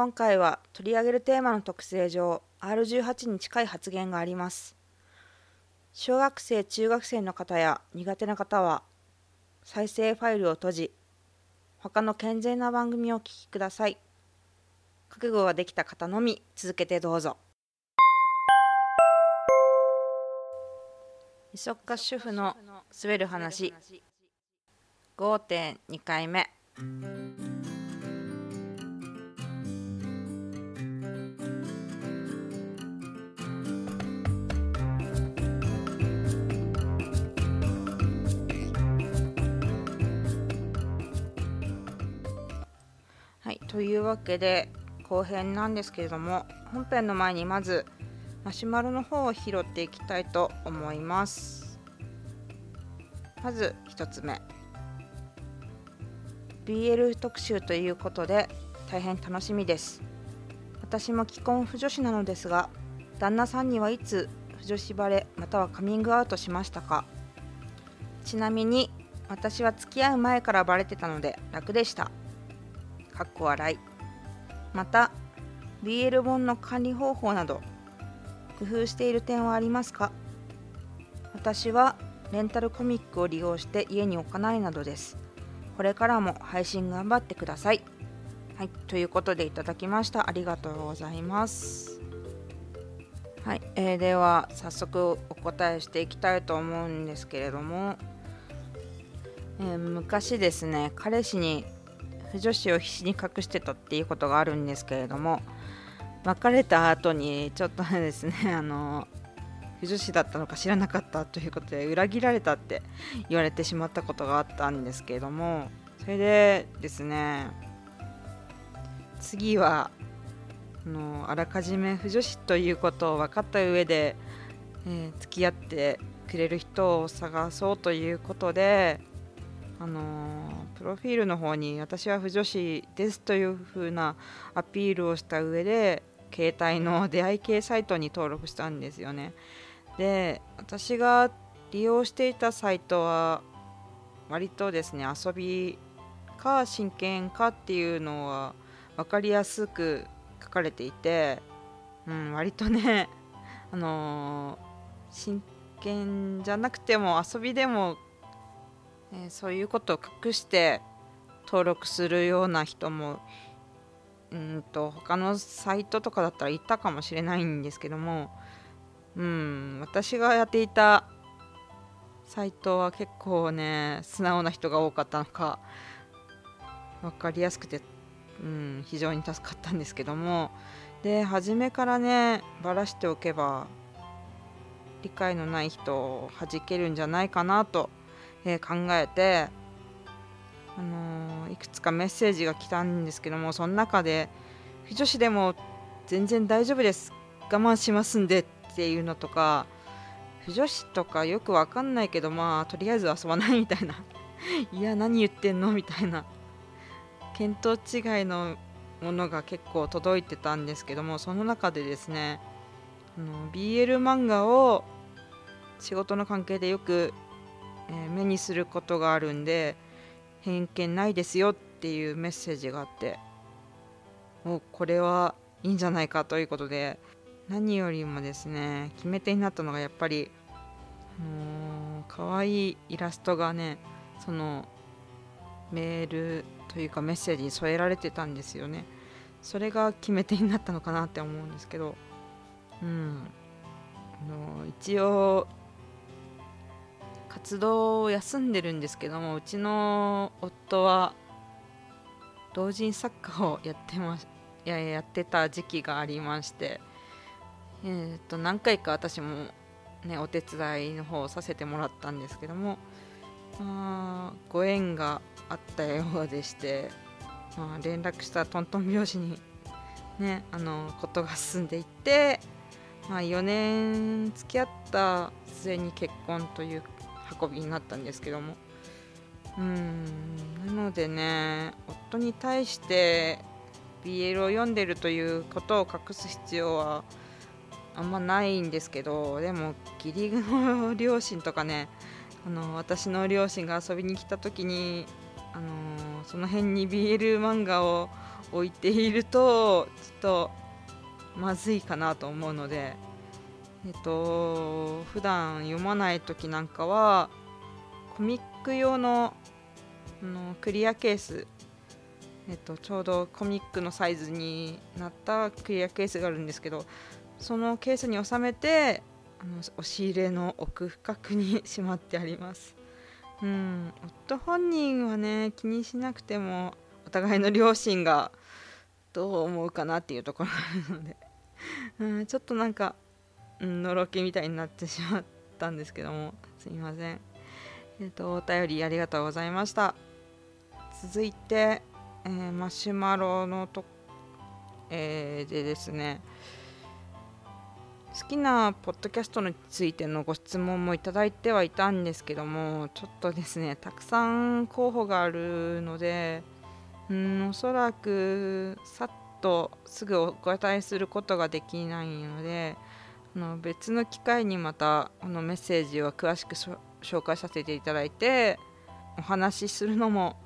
今回は取り上げるテーマの特性上 R18 に近い発言があります。小学生中学生の方や苦手な方は再生ファイルを閉じ他の健全な番組をお聴きください。覚悟ができた方のみ続けてどうぞ。磯岡主婦の滑る話。5.2回目。というわけで後編なんですけれども本編の前にまずマシュマロの方を拾っていきたいと思います。まず1つ目。BL 特集ということで大変楽しみです。私も既婚不女子なのですが旦那さんにはいつ不女子バレまたはカミングアウトしましたか。ちなみに私は付き合う前からバレてたので楽でした。かっこ笑い。また BL 本の管理方法など工夫している点はありますか？私はレンタルコミックを利用して家に置かないなどです。これからも配信頑張ってください。はいということでいただきました。ありがとうございます。はい、えー、では早速お答えしていきたいと思うんですけれども、えー、昔ですね彼氏に不女子を必死に隠してたっていうことがあるんですけれども別れた後にちょっとですね あの不女子だったのか知らなかったということで裏切られたって言われてしまったことがあったんですけれどもそれでですね次はあのあらかじめ不女子ということを分かった上で、えー、付き合ってくれる人を探そうということであのプロフィールの方に私は不女子ですという風なアピールをした上で携帯の出会い系サイトに登録したんですよね。で私が利用していたサイトは割とですね遊びか真剣かっていうのは分かりやすく書かれていて、うん、割とねあのー、真剣じゃなくても遊びでもえー、そういうことを隠して登録するような人もうんと他のサイトとかだったらいたかもしれないんですけどもうん私がやっていたサイトは結構ね素直な人が多かったのか分かりやすくて、うん、非常に助かったんですけどもで初めからねばらしておけば理解のない人を弾けるんじゃないかなとえー、考えて、あのー、いくつかメッセージが来たんですけどもその中で「女子でも全然大丈夫です。我慢しますんで」っていうのとか不女子とかよくわかんないけどまあとりあえず遊ばないみたいな。いや何言ってんの？みたいな。見当違いのものが結構届いてたんですけどもその中でですねあの BL 漫画を仕事の関係でよくえ目にすることがあるんで偏見ないですよっていうメッセージがあってもうこれはいいんじゃないかということで何よりもですね決め手になったのがやっぱり可愛いイラストがねそのメールというかメッセージに添えられてたんですよね。それが決め手になったのかなって思うんですけどうん。あの一応活動を休んでるんですけどもうちの夫は同人作家をやってまややってた時期がありまして、えー、と何回か私も、ね、お手伝いの方をさせてもらったんですけども、まあ、ご縁があったようでして、まあ、連絡したトントン拍子に、ね、あのことが進んでいって、まあ、4年付き合った末に結婚という運びになったんですけども。うん。なのでね夫に対して BL を読んでるということを隠す必要はあんまないんですけどでも義理の両親とかねあの私の両親が遊びに来た時にあのその辺に BL 漫画を置いているとちょっとまずいかなと思うのでえっと普段読まない時なんかはコミック用ののクリアケースえっと、ちょうどコミックのサイズになったクリアケースがあるんですけどそのケースに収めてあの押し入れの奥深くにしまってあります。うん夫本人はね気にしなくてもお互いの両親がどう思うかなっていうところがあるので。うんちょっとなんか、のろけみたいになってしまったんですけども。すいません。えっ、とお便りありがとうございました。続いて、えー、マシュマロのと、えー、でですね。好きなポッドキャストについてのご質問もいただいてはいたんですけどもちょっとですねたくさん候補があるのでうんおそらくさっとすぐお答えすることができないのでの別の機会にまたこのメッセージを詳しく紹介させていただいてお話しするのも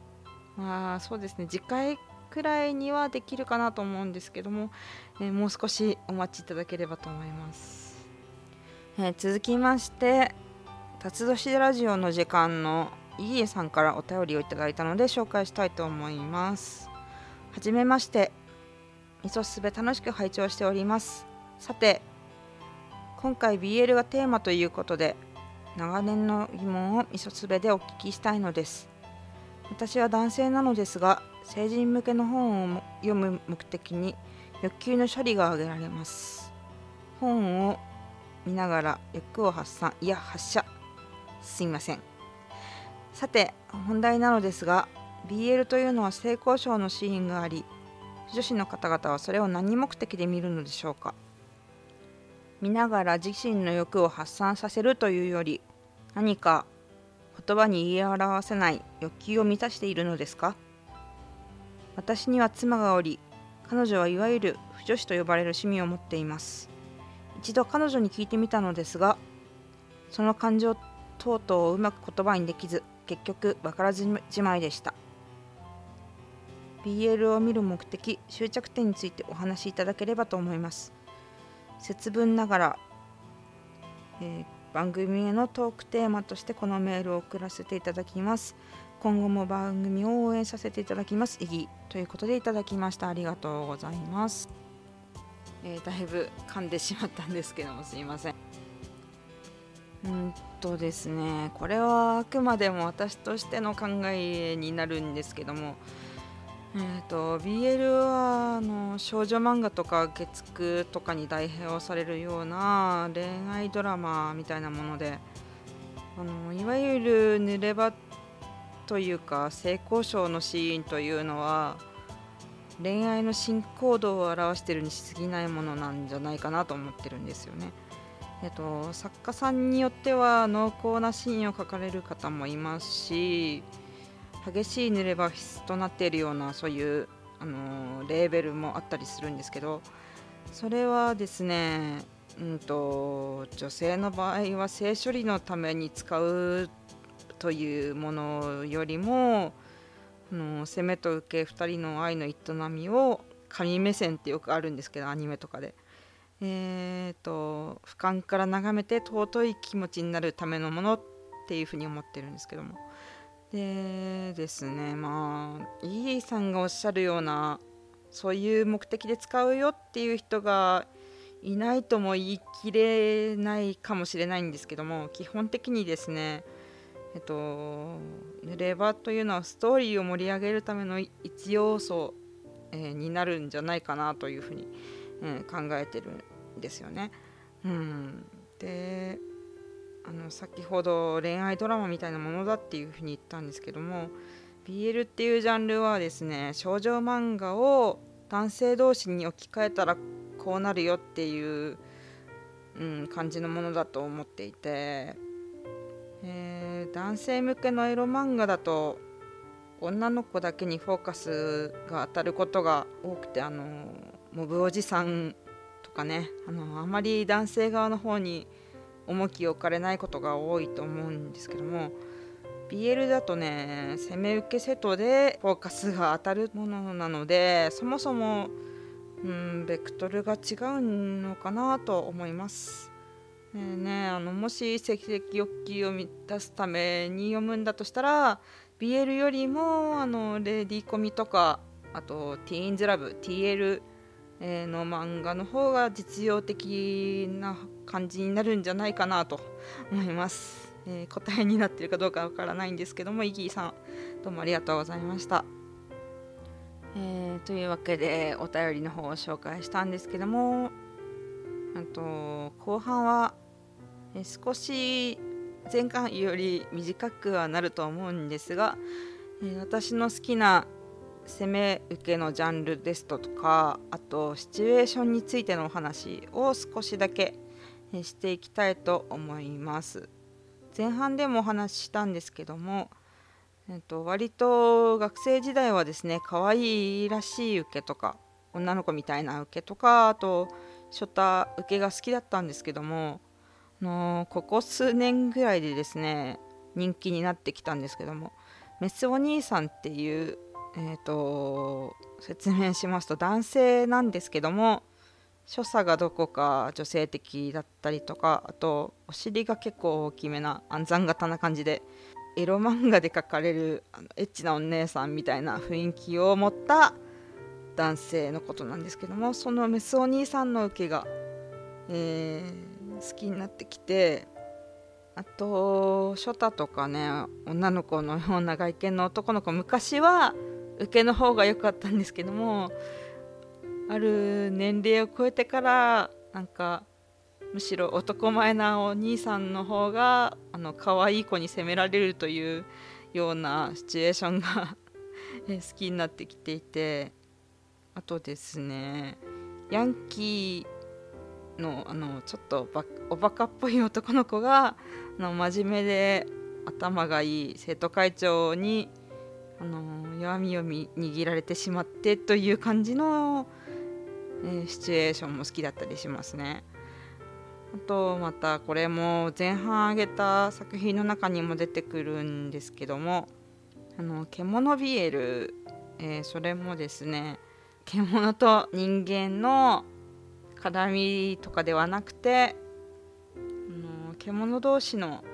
まあそうですね。次回くらいにはできるかなと思うんですけども、えー、もう少しお待ちいただければと思います、えー、続きまして辰年ラジオの時間のいいえさんからお便りをいただいたので紹介したいと思います。はじめまして。みそすべ楽しく拝聴しております。さて今回 BL がテーマということで長年の疑問をみそすべでお聞きしたいのです。私は男性なのですが成人向けの本を読む目的に欲求の処理が挙げられます。本を見ながら欲を発散いや発射。すいません。さて本題なのですが BL というのは性交渉のシーンがあり女子の方々はそれを何目的で見るのでしょうか？見ながら自身の欲を発散させるというより何か言葉に言い表せない欲求を満たしているのですか？私には妻がおり彼女はいわゆる不女子と呼ばれる趣味を持っています。一度彼女に聞いてみたのですがその感情等々をうまく言葉にできず結局分からずじまいでした。BL を見る目的終着点についてお話しいただければと思います。節分ながら、えー、番組へのトークテーマとしてこのメールを送らせていただきます。今後も番組を応援させていただきます。意義ということでいただきました。ありがとうございます、えー、だいぶ噛んでしまったんですけどもすいません。うんとですねこれはあくまでも私としての考えになるんですけどもえーと、BL はあの少女漫画とか月9とかに代表されるような恋愛ドラマみたいなものであのいわゆる濡れ場というか性交渉のシーンというのは恋愛の進行度を表してるにし過ぎないものなんじゃないかなと思ってるんですよね。えっと、作家さんによっては濃厚なシーンを描かれる方もいますし激しい濡れ場質となっているようなそういう、あのレーベルもあったりするんですけどそれはですね、うんと女性の場合は性処理のために使うというものよりもあの攻めと受け2人の愛の営みを神目線ってよくあるんですけどアニメとかで。えーと、俯瞰から眺めて尊い気持ちになるためのものっていうふうに思ってるんですけどもでですねまあイーさんがおっしゃるようなそういう目的で使うよっていう人がいないとも言い切れないかもしれないんですけども基本的にですねえっと、濡れ場というのはストーリーを盛り上げるための一要素、えー、になるんじゃないかなというふうに、えー、考えてるんですよね。うん、であの先ほど恋愛ドラマみたいなものだっていうふうに言ったんですけども BL っていうジャンルはですね少女漫画を男性同士に置き換えたらこうなるよっていう、うん、感じのものだと思っていてえー、男性向けのエロ漫画だと女の子だけにフォーカスが当たることが多くてあのモブおじさんとかねあのあまり男性側の方に重きを置かれないことが多いと思うんですけども BL だとね攻め受けセットでフォーカスが当たるものなのでそもそもうんベクトルが違うのかなと思います。ねねあのもし赤々欲求を満たすために読むんだとしたら BL よりもあのレディコミとかあとティーンズラブ TL の漫画の方が実用的な感じになるんじゃないかなと思います、えー、答えになってるかどうかわからないんですけどもイギーさんどうもありがとうございました、えー、というわけでお便りの方を紹介したんですけどもあと後半は、えー、少し前回より短くはなると思うんですが、え私の好きな攻め受けのジャンルですとかあとシチュエーションについてのお話を少しだけしていきたいと思います。前半でもお話ししたんですけども、えっと、割と学生時代はですね可愛いらしい受けとか女の子みたいな受けとかあと初太受けが好きだったんですけどものここ数年ぐらいでですね人気になってきたんですけどもメスお兄さんっていうえーと、説明しますと男性なんですけども所作がどこか女性的だったりとかあとお尻が結構大きめな暗算型な感じでエロ漫画で描かれるあのエッチなお姉さんみたいな雰囲気を持った男性のことなんですけどもそのメスお兄さんの受けが、えー、好きになってきてあとショタとかね女の子のような外見の男の子昔は受けの方が良かったんですけどもある年齢を超えてからなんかむしろ男前なお兄さんの方があの可愛い子に責められるというようなシチュエーションが 好きになってきていてあとですねヤンキーのあのちょっとおバカっぽい男の子があの真面目で頭がいい生徒会長にあの弱みを握られてしまってという感じの、えー、シチュエーションも好きだったりしますね。あとまたこれも前半挙げた作品の中にも出てくるんですけども「あの獣ビエル」えー、それもですね獣と人間の絡みとかではなくてあの獣同士の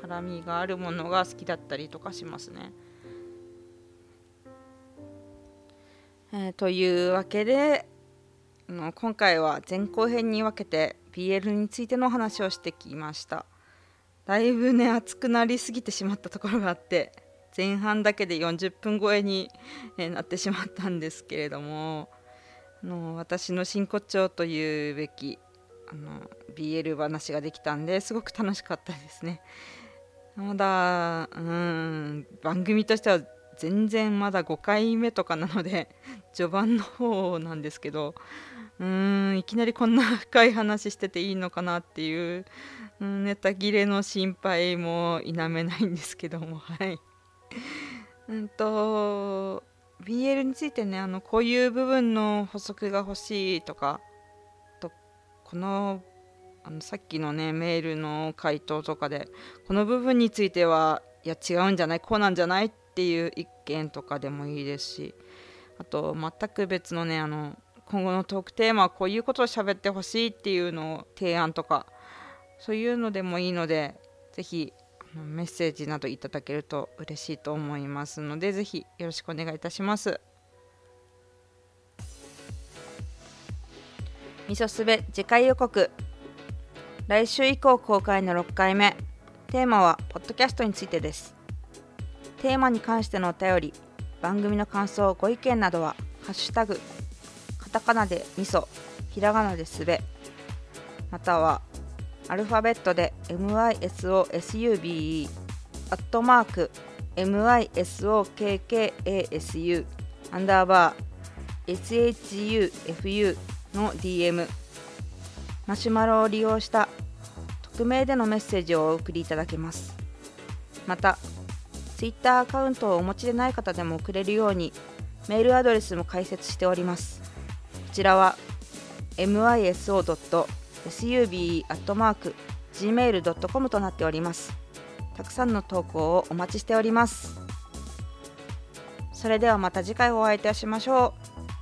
絡みがあるものが好きだったりとかしますね。えー、というわけでの今回は前後編に分けて BL についてのお話をしてきました。だいぶね熱くなりすぎてしまったところがあって前半だけで40分超えに、えなってしまったんですけれどもあの私の真骨頂というべきあの BL 話ができたんですごく楽しかったですね。まだうん番組としては全然まだ5回目とかなので 序盤の方なんですけどうーんいきなりこんな深い話してていいのかなっていう、うん、ネタ切れの心配も否めないんですけども はい。うんと BL についてねあのこういう部分の補足が欲しいとかとこのあのさっきのねメールの回答とかでこの部分についてはいや違うんじゃないこうなんじゃないってっていう意見とかでもいいですしあと全く別のねあの今後のトークテーマはこういうことを喋ってほしいっていうのを提案とかそういうのでもいいのでぜひメッセージなどいただけると嬉しいと思いますのでぜひよろしくお願いいたします。みそすべ次回予告。来週以降公開の6回目。テーマはポッドキャストについてです。テーマに関してのお便り番組の感想ご意見などは「ハッシュタグカタカナでみそひらがなですべ」またはアルファベットで MISOSUBE アットマーク MISOKKASU アンダーバー SHUFU の DM マシュマロを利用した匿名でのメッセージをお送りいただけます。また Twitter アカウントをお持ちでない方でも送れるようにメールアドレスも開設しております。こちらは miso.sub.gmail.com となっております。たくさんの投稿をお待ちしております。それではまた次回お会いいたしましょ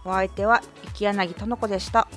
う。お相手は池柳との子でした。